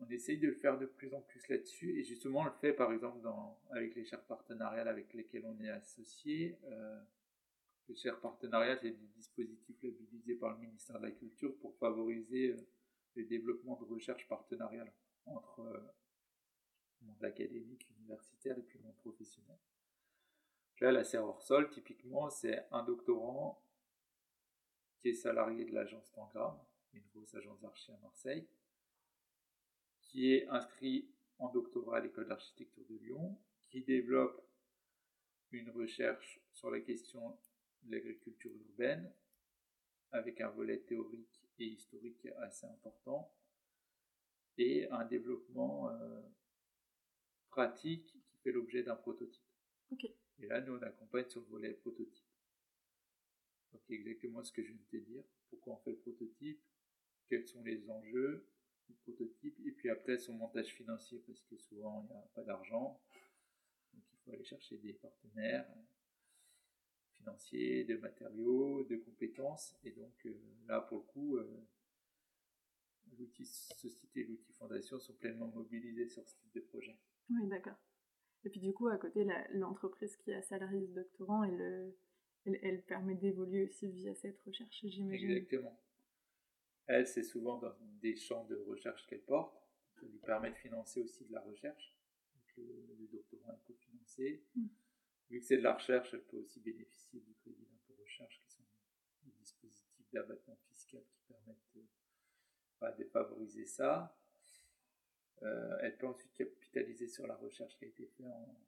on essaye de le faire de plus en plus là-dessus. Et justement, on le fait par exemple dans, avec les chaires partenariales avec lesquelles on est associé. Euh, les chaires partenariales, c'est des dispositifs labellisés par le ministère de la Culture pour favoriser euh, le développement de recherche partenariale entre euh, le monde académique, universitaire et puis le monde professionnel. Là, la serre hors sol, typiquement, c'est un doctorant qui est salarié de l'agence Tangram, une grosse agence d'archi à Marseille, qui est inscrit en doctorat à l'école d'architecture de Lyon, qui développe une recherche sur la question de l'agriculture urbaine, avec un volet théorique et historique assez important, et un développement euh, pratique qui fait l'objet d'un prototype. Et là, nous, on accompagne sur le volet prototype. Donc, exactement ce que je viens de te dire. Pourquoi on fait le prototype? Quels sont les enjeux prototype, et puis après son montage financier, parce que souvent il n'y a pas d'argent, donc il faut aller chercher des partenaires financiers, de matériaux, de compétences, et donc euh, là pour le coup, euh, l'outil société et l'outil fondation sont pleinement mobilisés sur ce type de projet. Oui, d'accord. Et puis du coup, à côté, l'entreprise qui a salarié ce doctorant, elle, elle, elle permet d'évoluer aussi via cette recherche, j'imagine. Exactement. Elle, c'est souvent dans des champs de recherche qu'elle porte. Ça lui permet de financer aussi de la recherche. Donc, le, doctorat est cofinancé. Mm. Vu que c'est de la recherche, elle peut aussi bénéficier du crédit d'impôt recherche, qui sont des dispositifs d'abattement fiscal qui permettent de, bah, favoriser ça. Euh, elle peut ensuite capitaliser sur la recherche qui a été faite en,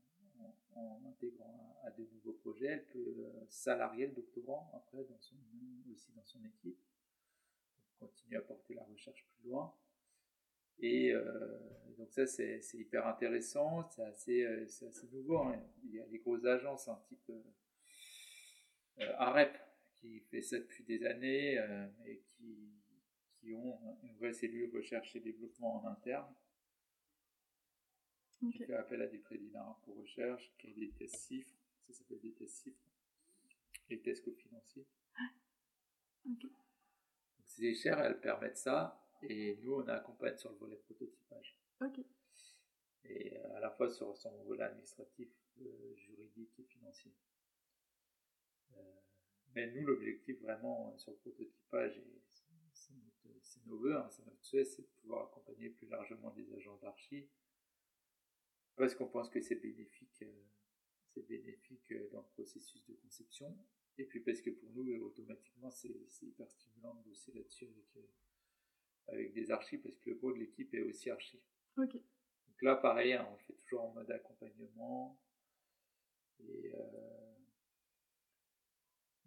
intégrant à, de nouveaux projets. Elle peut salarier le doctorant après dans son, aussi dans son équipe continuer à porter la recherche plus loin. Et euh, donc ça, c'est hyper intéressant, c'est assez, euh, nouveau. Hein. Il y a des grosses agences, un type euh, AREP, qui fait ça depuis des années et qui, qui, ont une vraie cellule recherche et développement en interne, qui fait appel à des crédits pour recherche, qui a des tests chiffres, ça s'appelle des tests chiffres, les tests cofinanciers. Ah, ces chères, elles permettent ça, et nous, on accompagne sur le volet prototypage. Et euh, à la fois sur son volet administratif, euh, juridique et financier. Euh, mais nous, l'objectif vraiment sur le prototypage, et c'est nos voeux, hein, c'est notre souhait, c'est de pouvoir accompagner plus largement des agents d'archi, parce qu'on pense que c'est bénéfique, c'est bénéfique dans le processus de conception, et puis parce que pour nous, automatiquement, c'est hyper stimulant de bosser là-dessus avec, euh, avec des archis, parce que le gros de l'équipe est aussi archi. Ok. Donc là, pareil, hein, on le fait toujours en mode accompagnement. Et euh,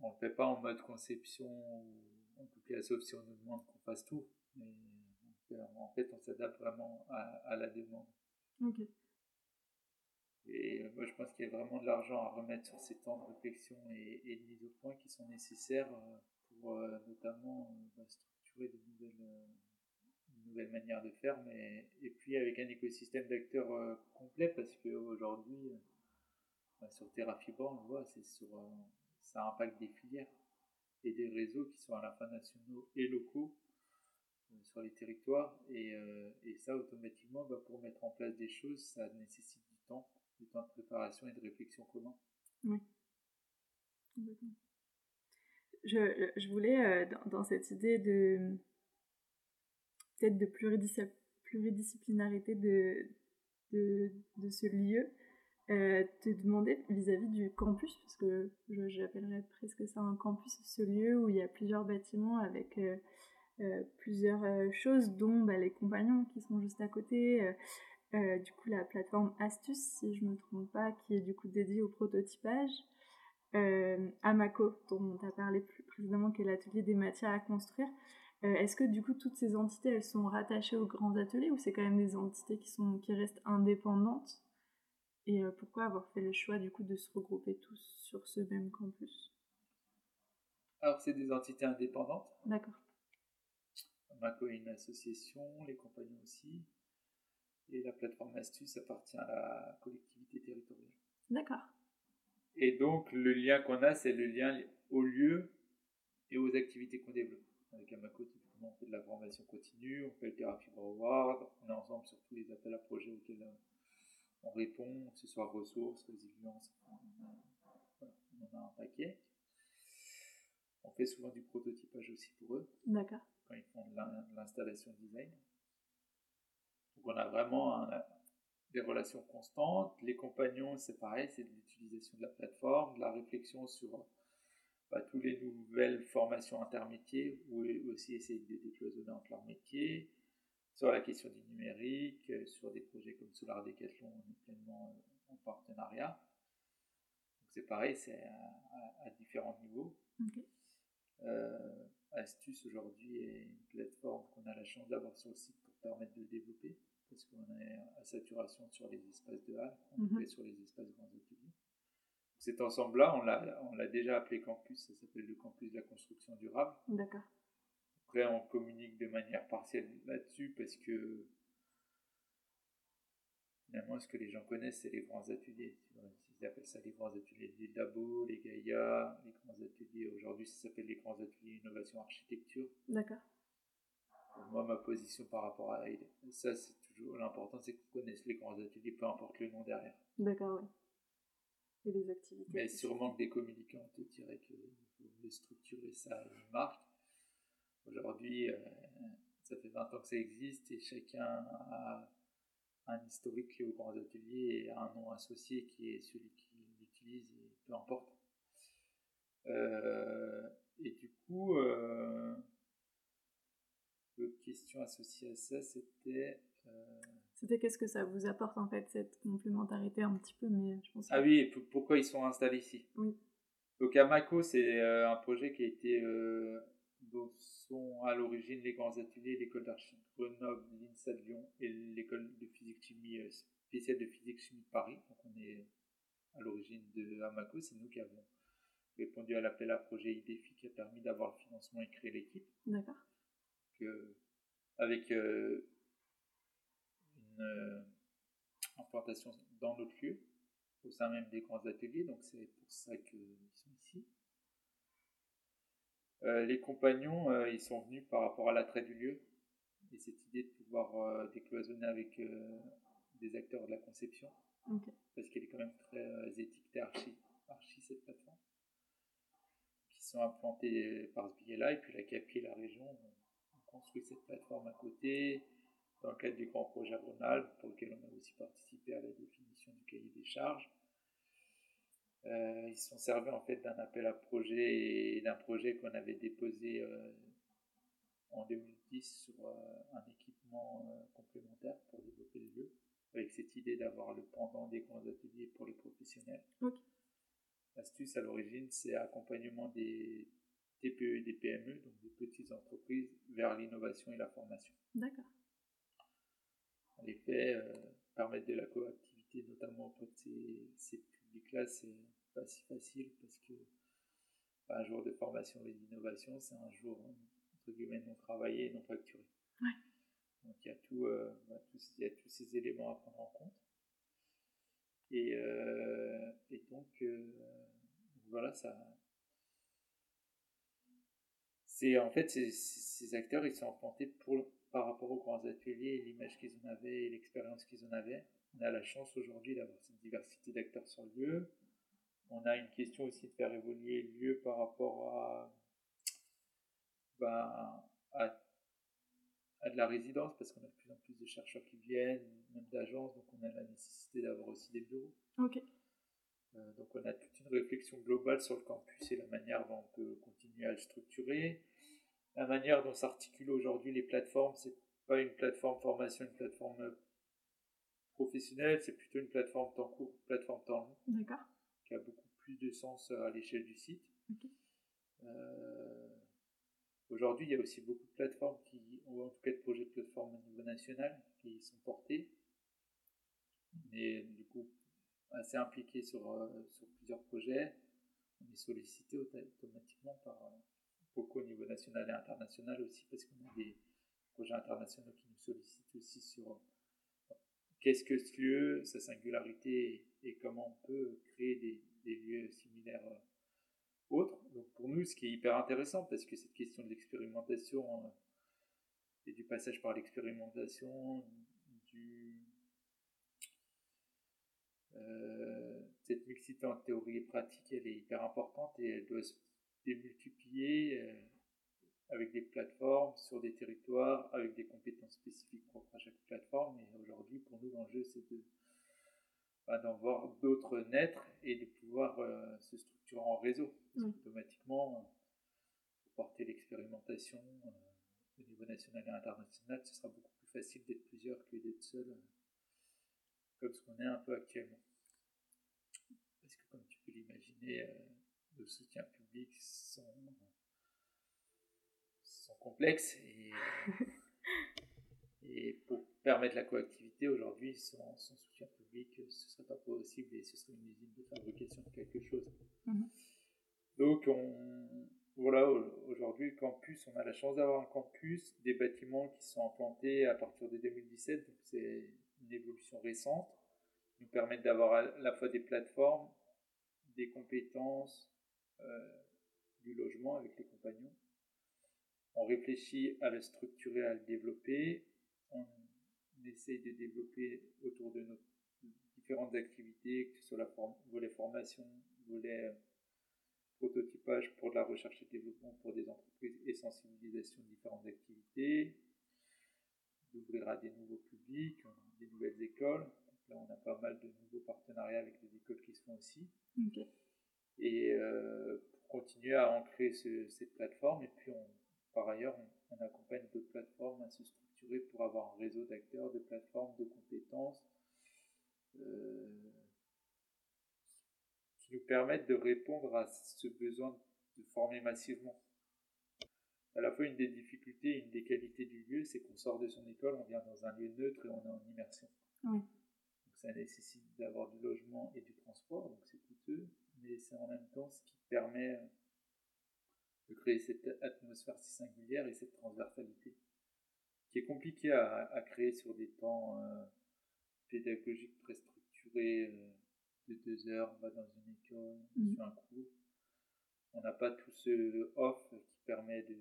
on ne le fait pas en mode conception, en tout cas, sauf si on nous demande qu'on fasse tout. Mais en fait, on s'adapte vraiment à, à, la demande. Ok. Et euh, moi, je pense qu'il y a vraiment de l'argent à remettre sur ces temps de réflexion et, de mise au point qui sont nécessaires euh, pour euh, notamment bah, structurer de nouvelles, manières de faire, mais et puis avec un écosystème d'acteurs complet, parce qu'aujourd'hui, bah, sur TerraFibre, on le voit, c'est sur, ça impacte des filières et des réseaux qui sont à la fois nationaux et locaux sur les territoires. Et, et ça, automatiquement, bah, pour mettre en place des choses, ça nécessite du temps du temps de préparation et de réflexion commun. Oui. Je, je voulais, euh, dans, cette idée de peut-être de pluridisciplinarité de, de, de, ce lieu, euh, te demander vis-à-vis du campus, parce que j'appellerais presque ça un campus, ce lieu où il y a plusieurs bâtiments avec euh, plusieurs choses, dont bah, les compagnons qui sont juste à côté, euh, du coup la plateforme Astuce, si je me trompe pas, qui est du coup dédiée au prototypage. Euh, Amaco, dont on a parlé plus précédemment, qui est l'atelier des matières à construire. Euh, est-ce que du coup toutes ces entités, elles sont rattachées aux grands ateliers ou c'est quand même des entités qui, sont, qui restent indépendantes? Et pourquoi avoir fait le choix du coup de se regrouper tous sur ce même campus? Alors, c'est des entités indépendantes. D'accord. Maco est une association, les compagnons aussi. Et la plateforme Astuce appartient à la collectivité territoriale. D'accord. Et donc, le lien qu'on a, c'est le lien au lieu et aux activités qu'on développe. Avec Amaco, typiquement, on fait de la formation continue, on fait le Thérapie Award, on est ensemble sur tous les appels à projets auxquels euh, on répond, que ce soit ressources, résilience, on en a un paquet. On fait souvent du prototypage aussi pour eux. D'accord. Quand ils font de l'installation design. Donc on a vraiment des relations constantes. Les compagnons, c'est pareil, c'est de l'utilisation de la plateforme, de la réflexion sur bah, toutes les nouvelles formations intermétiers ou aussi essayer de décloisonner entre leurs métiers, sur la question du numérique, euh, sur des projets comme Solar Decathlon, on est pleinement euh, en partenariat. Donc c'est pareil, c'est à, différents niveaux. Euh, Astuce aujourd'hui est une plateforme qu'on a la chance d'avoir sur le site pour permettre de développer, parce qu'on est à saturation sur les espaces de halle, on mhm. sur les espaces grands ateliers. Cet ensemble-là, on l'a déjà appelé campus, ça s'appelle le campus de la construction durable. D'accord. Après, on communique de manière partielle là-dessus parce que finalement, ce que les gens connaissent, c'est les grands ateliers. Ils appellent ça les grands ateliers les Dabo, les Gaïa, les. Aujourd'hui, ça s'appelle les grands ateliers innovation architecture. D'accord. Moi, ma position par rapport à ça, c'est toujours l'important, c'est qu'on connaisse les grands ateliers, peu importe le nom derrière. D'accord, oui. Et les activités. Mais sûrement que des communicants te diraient qu'il faut structurer ça une marque. Aujourd'hui, euh, ça fait 20 ans que ça existe et chacun a un historique qui est au grand atelier et un nom associé qui est celui qui l'utilise peu importe. Euh, et du coup, euh, l'autre question associée à ça, c'était. Euh, c'était qu'est-ce que ça vous apporte en fait, cette complémentarité un petit peu, mais je pense. Ah oui, et pourquoi ils sont installés ici? Oui. Donc Amaco, c'est un projet qui a été dont sont à l'origine les grands ateliers, l'école d'archi Grenoble, l'INSA de Lyon et l'école de physique-chimie euh, spéciale de physique-chimie de Paris. Donc on est à l'origine de Amaco, c'est nous qui avons répondu à l'appel à projet IDEFI qui a permis d'avoir le financement et créer l'équipe. D'accord. avec euh, une euh, implantation dans notre lieu, au sein même des grands ateliers, donc c'est pour ça qu'ils sont ici. Euh, les compagnons, ils sont venus par rapport à l'attrait du lieu et cette idée de pouvoir décloisonner avec des acteurs de la conception, parce qu'elle est quand même très étiquetée archi, archi cette plateforme, sont implantés par ce biais-là, et puis la CAPI et la région ont construit cette plateforme à côté, dans le cadre du grand projet Ronald, pour lequel on a aussi participé à la définition du cahier des charges. Euh, ils sont servis en fait d'un appel à projet et d'un projet qu'on avait déposé euh, en 2010 sur euh, un équipement complémentaire pour développer le lieu, avec cette idée d'avoir le pendant des grands ateliers pour les professionnels. L'astuce à l'origine, c'est accompagnement des TPE et des PME, donc des petites entreprises, vers l'innovation et la formation. D'accord. En effet, permettre de la coactivité, notamment auprès de ces, ces publics-là, c'est pas si facile parce que un jour de formation et d'innovation, c'est un jour entre guillemets non travaillé et non facturé. Donc il y, a tout, euh, bah, il y a tous ces éléments à prendre en compte. Et, euh, et donc, euh, voilà. C'est en fait ces, acteurs, ils sont implantés par rapport aux grands ateliers, l'image qu'ils en avaient l'expérience qu'ils en avaient. On a la chance aujourd'hui d'avoir cette diversité d'acteurs sur le lieu on a une question aussi de faire évoluer le lieu par rapport à, ben, à, de la résidence, parce qu'on a de plus en plus de chercheurs qui viennent, même d'agences, donc on a la nécessité d'avoir aussi des bureaux. Donc on a toute une réflexion globale sur le campus et la manière dont on peut continuer à le structurer. La manière dont s'articulent aujourd'hui les plateformes, c'est pas une plateforme formation, une plateforme professionnelle, c'est plutôt une plateforme temps court, plateforme temps long. D'accord qui a beaucoup plus de sens à l'échelle du site. Euh, aujourd'hui, il y a aussi beaucoup de plateformes qui, ou en tout cas de projets de plateforme au niveau national, qui sont portés. Mais du coup, assez impliqués sur, euh, sur plusieurs projets. On est sollicité automatiquement par, beaucoup au niveau national et international aussi, parce qu'on a des projets internationaux qui nous sollicitent aussi sur qu'est-ce que ce lieu, sa singularité et comment on peut créer des, des lieux similaires autres. Donc pour nous, ce qui est hyper intéressant, parce que cette question de l'expérimentation et du passage par l'expérimentation, du, euh, cette mixité en théorie et pratique, elle est hyper importante et elle doit se démultiplier euh, avec des plateformes sur des territoires, avec des compétences spécifiques propres à chaque plateforme. Et aujourd'hui, pour nous, l'enjeu, c'est de bah, d'en voir d'autres naître et de pouvoir euh, se structurer en réseau. Automatiquement, pour porter l'expérimentation au niveau national et international, ce sera beaucoup plus facile d'être plusieurs que d'être seul, comme ce qu'on est un peu actuellement. Parce que comme tu peux l'imaginer, euh, nos soutiens publics sont, sont complexes et, et pour permettre la coactivité aujourd'hui sans, soutien public ce ne serait pas possible et ce serait une usine de fabrication de quelque chose. Mhm. Donc on, voilà, aujourd'hui, campus, on a la chance d'avoir un campus, des bâtiments qui sont implantés à partir de 2017, donc c'est une évolution récente, nous permettent d'avoir à la fois des plateformes, des compétences, euh, du logement avec les compagnons. On réfléchit à le structurer, à le développer. On essaye de développer autour de nos différentes activités, que ce soit la volet formation, volet euh, prototypage pour de la recherche et développement pour des entreprises et sensibilisation de différentes activités, d'ouvrir à des nouveaux publics, des nouvelles écoles. là, on a pas mal de nouveaux partenariats avec des écoles qui se font aussi. Et euh, pour continuer à ancrer cette plateforme, et puis par ailleurs, on, accompagne d'autres plateformes à se structurer pour avoir un réseau d'acteurs, de plateformes, de compétences. Euh, nous permettent de répondre à ce besoin de former massivement. À la fois, une des difficultés, une des qualités du lieu, c'est qu'on sort de son école, on vient dans un lieu neutre et on est en immersion. Donc ça nécessite d'avoir du logement et du transport, donc c'est coûteux, mais c'est en même temps ce qui permet de créer cette atmosphère si singulière et cette transversalité, qui est compliquée à, créer sur des temps euh, pédagogiques très structurés. Euh, de deux heures, on va dans une école, on mm. un cours. On n'a pas tout ce off qui permet de,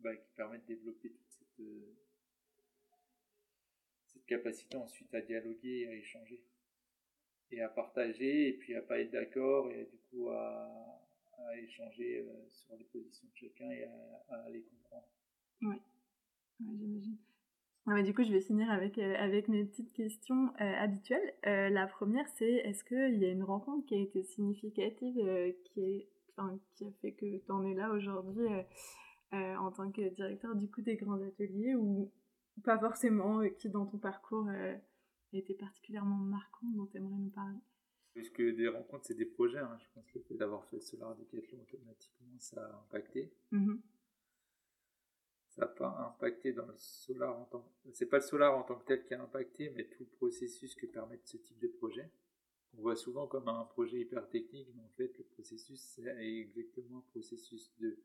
bah, qui permet de développer toute cette, euh, cette capacité ensuite à dialoguer et à échanger. Et à partager, et puis à pas être d'accord, et du coup à, échanger euh, sur les positions de chacun et à, les comprendre. Oui, j'imagine. Ah du coup, je vais finir avec, euh, avec mes petites questions habituelles. La première, c'est est-ce qu'il y a une rencontre qui a été significative, qui, qui a fait que tu en es là aujourd'hui en tant que directeur du coup des grands ateliers ou pas forcément, qui dans ton parcours a été particulièrement marquant, dont tu aimerais nous parler? Puisque des rencontres, c'est des projets. Hein. Je pense que le fait d'avoir fait Solar Decathlon, automatiquement, ça a impacté. Mmh ça n'a pas impacté dans le solar en tant que... C'est pas le solar en tant que tel qui a impacté, mais tout le processus que permettent ce type de projet. On voit souvent comme un projet hyper technique, mais en fait, le processus, c'est exactement un processus de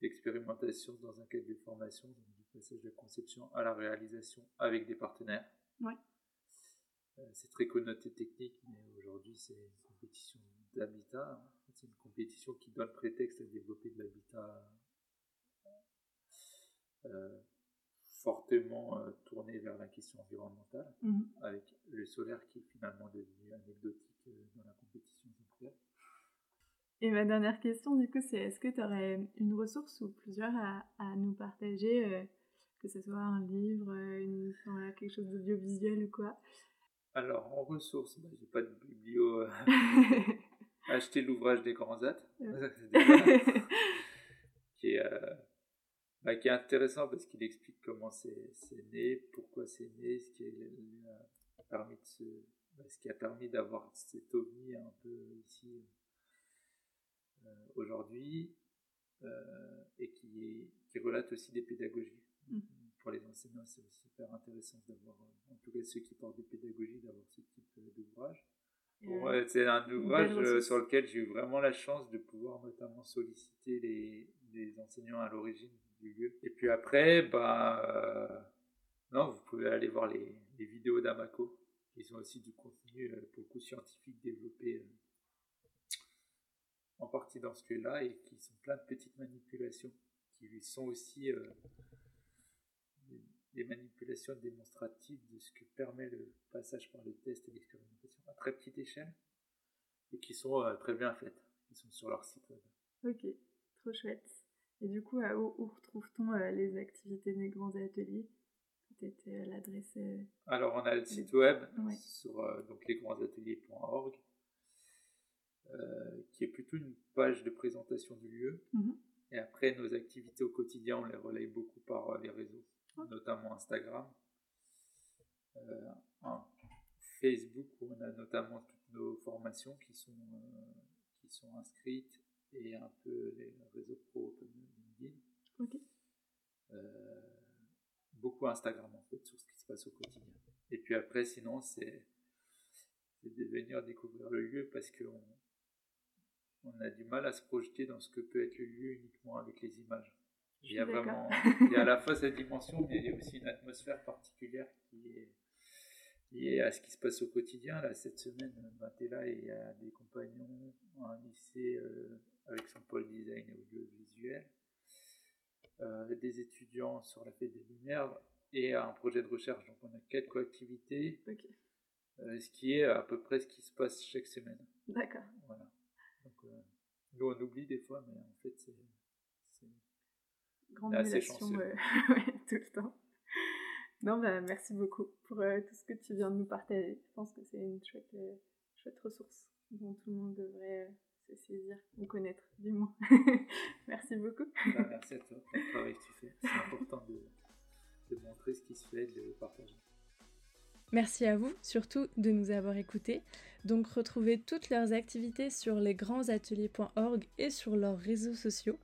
d'expérimentation dans un cadre de formation, donc du passage de la conception à la réalisation avec des partenaires. Euh, c'est très connoté technique, mais aujourd'hui, c'est une compétition d'habitat. C'est une compétition qui donne prétexte à développer de l'habitat euh, fortement euh, tourné vers la question environnementale, mhm. avec le solaire qui est finalement devenu anecdotique dans la compétition Et ma dernière question, du coup, c'est est-ce que tu aurais une ressource ou plusieurs à, nous partager, que ce soit un livre, une, quelque chose d'audiovisuel ou quoi? Alors, en ressources, bah, j'ai pas de biblio. Acheter l'ouvrage des grands at, qui est bah, qui est intéressant parce qu'il explique comment c'est né, pourquoi c'est né, ce qui, a permis de bah, ce qui a permis d'avoir cet ovni un peu ici euh, aujourd'hui, euh, et qui, qui relate aussi des pédagogies. Mmh. Pour les enseignants, c'est super intéressant d'avoir, en tout cas ceux qui portent des pédagogies, d'avoir ce type d'ouvrage. C'est un ouvrage sur lequel j'ai eu vraiment la chance de pouvoir notamment solliciter les, les enseignants à l'origine du lieu. Et puis après, bah, non, vous pouvez aller voir les, les vidéos d'Amaco, qui sont aussi du contenu beaucoup scientifique développé en partie dans ce lieu-là et qui sont plein de petites manipulations qui sont aussi euh, des manipulations démonstratives de ce que permet le passage par le test et l'expérimentation à très petite échelle et qui sont euh, très bien faites, qui sont sur leur site web. Ok, trop chouette. Et du coup, où, retrouve-t-on euh, les activités des grands ateliers? Peut-être l'adresse. Alors, on a le site web sur donc lesgrandsateliers.org qui est plutôt une page de présentation du lieu. Mhm. Et après, nos activités au quotidien, on les relaye beaucoup par euh, les réseaux, notamment Instagram. Euh, Facebook, où on a notamment toutes nos formations qui sont, qui sont inscrites, et un peu les réseaux pro comme LinkedIn. beaucoup Instagram, en fait, sur ce qui se passe au quotidien. Et puis après, sinon, c'est de venir découvrir le lieu parce qu'on on a du mal à se projeter dans ce que peut être le lieu uniquement avec les images. Il y a vraiment, il y a à la fois cette dimension, mais il y a aussi une atmosphère particulière qui est liée à ce qui se passe au quotidien. Là, cette semaine, là et a des compagnons un lycée euh, avec son pôle design et audiovisuel, euh, des étudiants sur la fête des Lumières et un projet de recherche. Donc, on a quelques activités, euh, ce qui est à peu près ce qui se passe chaque semaine. D'accord. Voilà. Euh, nous, on oublie des fois, mais en fait, c'est. Grande assez chanceux. Euh, tout le temps. Non, bah, merci beaucoup pour euh, tout ce que tu viens de nous partager. Je pense que c'est une chouette, chouette ressource dont tout le monde devrait se saisir ou connaître, du moins. merci beaucoup. Bah, merci à toi pour le travail que tu fais. C'est important de, de montrer ce qui se fait, de le partager. Merci à vous surtout de nous avoir écoutés. Donc retrouvez toutes leurs activités sur lesgrandsateliers.org et sur leurs réseaux sociaux.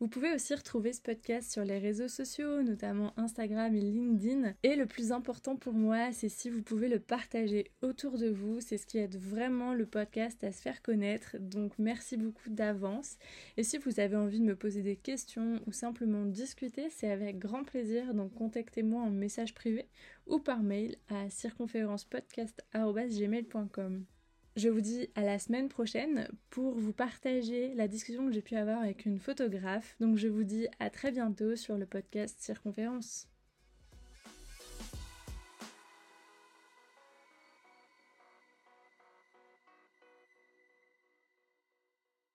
Vous pouvez aussi retrouver ce podcast sur les réseaux sociaux, notamment Instagram et LinkedIn. Et le plus important pour moi, c'est si vous pouvez le partager autour de vous. C'est ce qui aide vraiment le podcast à se faire connaître. Donc merci beaucoup d'avance. Et si vous avez envie de me poser des questions ou simplement discuter, c'est avec grand plaisir. Donc contactez-moi en message privé ou par mail à circonférencepodcast.gmail.com. Je vous dis à la semaine prochaine pour vous partager la discussion que j'ai pu avoir avec une photographe. Donc je vous dis à très bientôt sur le podcast Circonférence.